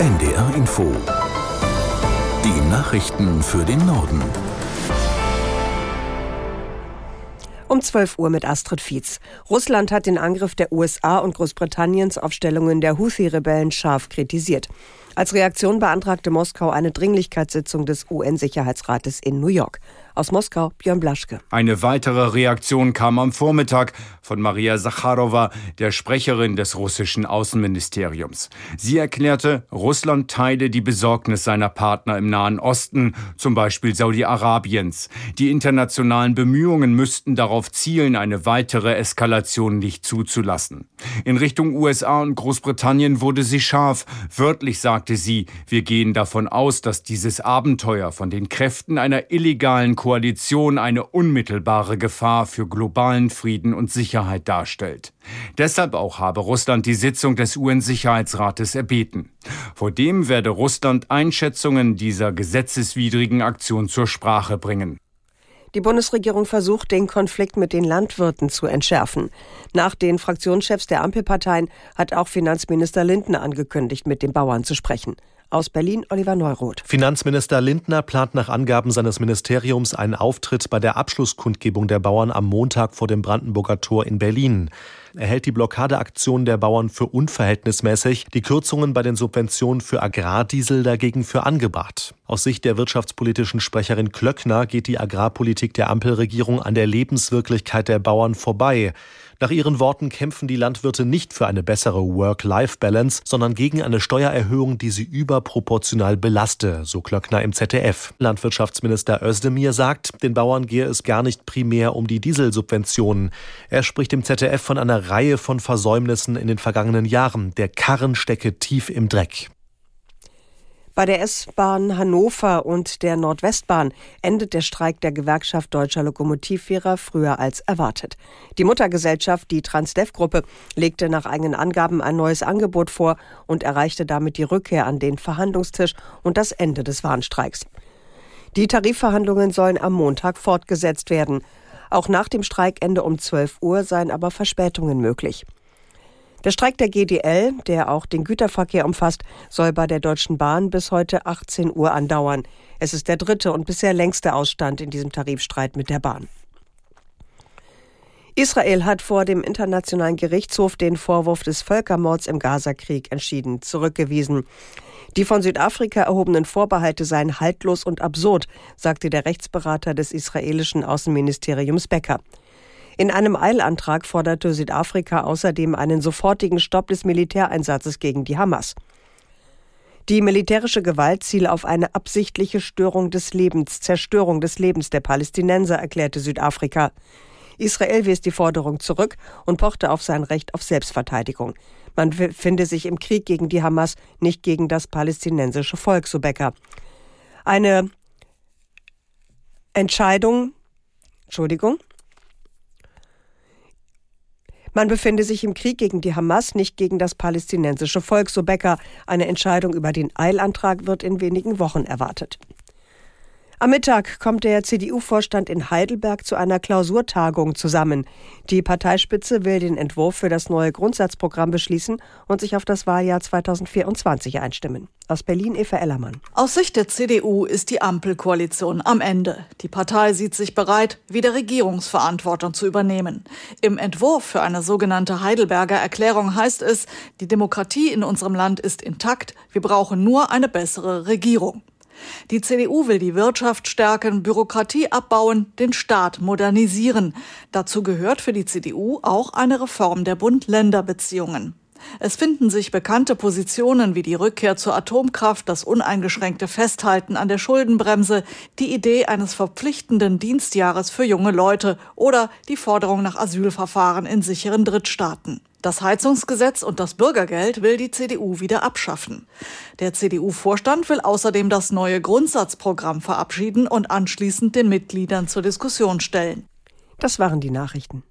NDR Info. Die Nachrichten für den Norden. Um 12 Uhr mit Astrid Fietz. Russland hat den Angriff der USA und Großbritanniens auf Stellungen der Houthi-Rebellen scharf kritisiert. Als Reaktion beantragte Moskau eine Dringlichkeitssitzung des UN-Sicherheitsrates in New York. Aus Moskau Björn Blaschke. Eine weitere Reaktion kam am Vormittag von Maria Sacharowa, der Sprecherin des russischen Außenministeriums. Sie erklärte, Russland teile die Besorgnis seiner Partner im Nahen Osten, zum Beispiel Saudi-Arabiens. Die internationalen Bemühungen müssten darauf zielen, eine weitere Eskalation nicht zuzulassen. In Richtung USA und Großbritannien wurde sie scharf. Wörtlich sagte sie, wir gehen davon aus, dass dieses Abenteuer von den Kräften einer illegalen Koalition eine unmittelbare Gefahr für globalen Frieden und Sicherheit darstellt. Deshalb auch habe Russland die Sitzung des UN-Sicherheitsrates erbeten. Vor dem werde Russland Einschätzungen dieser gesetzeswidrigen Aktion zur Sprache bringen. Die Bundesregierung versucht, den Konflikt mit den Landwirten zu entschärfen. Nach den Fraktionschefs der Ampelparteien hat auch Finanzminister Lindner angekündigt, mit den Bauern zu sprechen. Aus Berlin Oliver Neuroth. Finanzminister Lindner plant nach Angaben seines Ministeriums einen Auftritt bei der Abschlusskundgebung der Bauern am Montag vor dem Brandenburger Tor in Berlin. Er hält die Blockadeaktion der Bauern für unverhältnismäßig, die Kürzungen bei den Subventionen für Agrardiesel dagegen für angebracht. Aus Sicht der wirtschaftspolitischen Sprecherin Klöckner geht die Agrarpolitik der Ampelregierung an der Lebenswirklichkeit der Bauern vorbei. Nach ihren Worten kämpfen die Landwirte nicht für eine bessere Work-Life-Balance, sondern gegen eine Steuererhöhung, die sie überproportional belaste, so Klöckner im ZDF. Landwirtschaftsminister Özdemir sagt, den Bauern gehe es gar nicht primär um die Dieselsubventionen. Er spricht im ZDF von Reihe von Versäumnissen in den vergangenen Jahren. Der Karren stecke tief im Dreck. Bei der S-Bahn Hannover und der Nordwestbahn endet der Streik der Gewerkschaft deutscher Lokomotivführer früher als erwartet. Die Muttergesellschaft, die Transdev-Gruppe, legte nach eigenen Angaben ein neues Angebot vor und erreichte damit die Rückkehr an den Verhandlungstisch und das Ende des Warnstreiks. Die Tarifverhandlungen sollen am Montag fortgesetzt werden. Auch nach dem Streikende um 12 Uhr seien aber Verspätungen möglich. Der Streik der GDL, der auch den Güterverkehr umfasst, soll bei der Deutschen Bahn bis heute 18 Uhr andauern. Es ist der dritte und bisher längste Ausstand in diesem Tarifstreit mit der Bahn. Israel hat vor dem Internationalen Gerichtshof den Vorwurf des Völkermords im Gazakrieg entschieden zurückgewiesen. Die von Südafrika erhobenen Vorbehalte seien haltlos und absurd, sagte der Rechtsberater des israelischen Außenministeriums Becker. In einem Eilantrag forderte Südafrika außerdem einen sofortigen Stopp des Militäreinsatzes gegen die Hamas. Die militärische Gewalt ziele auf eine absichtliche Störung des Lebens, Zerstörung des Lebens der Palästinenser, erklärte Südafrika. Israel wies die Forderung zurück und pochte auf sein Recht auf Selbstverteidigung. Man finde sich im Krieg gegen die Hamas, nicht gegen das palästinensische Volk, so Becker. Eine Entscheidung, Entschuldigung, man befinde sich im Krieg gegen die Hamas, nicht gegen das palästinensische Volk, so Becker. Eine Entscheidung über den Eilantrag wird in wenigen Wochen erwartet. Am Mittag kommt der CDU-Vorstand in Heidelberg zu einer Klausurtagung zusammen. Die Parteispitze will den Entwurf für das neue Grundsatzprogramm beschließen und sich auf das Wahljahr 2024 einstimmen. Aus Berlin Eva Ellermann. Aus Sicht der CDU ist die Ampelkoalition am Ende. Die Partei sieht sich bereit, wieder Regierungsverantwortung zu übernehmen. Im Entwurf für eine sogenannte Heidelberger Erklärung heißt es, die Demokratie in unserem Land ist intakt, wir brauchen nur eine bessere Regierung. Die CDU will die Wirtschaft stärken, Bürokratie abbauen, den Staat modernisieren. Dazu gehört für die CDU auch eine Reform der Bund-Länder-Beziehungen. Es finden sich bekannte Positionen wie die Rückkehr zur Atomkraft, das uneingeschränkte Festhalten an der Schuldenbremse, die Idee eines verpflichtenden Dienstjahres für junge Leute oder die Forderung nach Asylverfahren in sicheren Drittstaaten. Das Heizungsgesetz und das Bürgergeld will die CDU wieder abschaffen. Der CDU-Vorstand will außerdem das neue Grundsatzprogramm verabschieden und anschließend den Mitgliedern zur Diskussion stellen. Das waren die Nachrichten.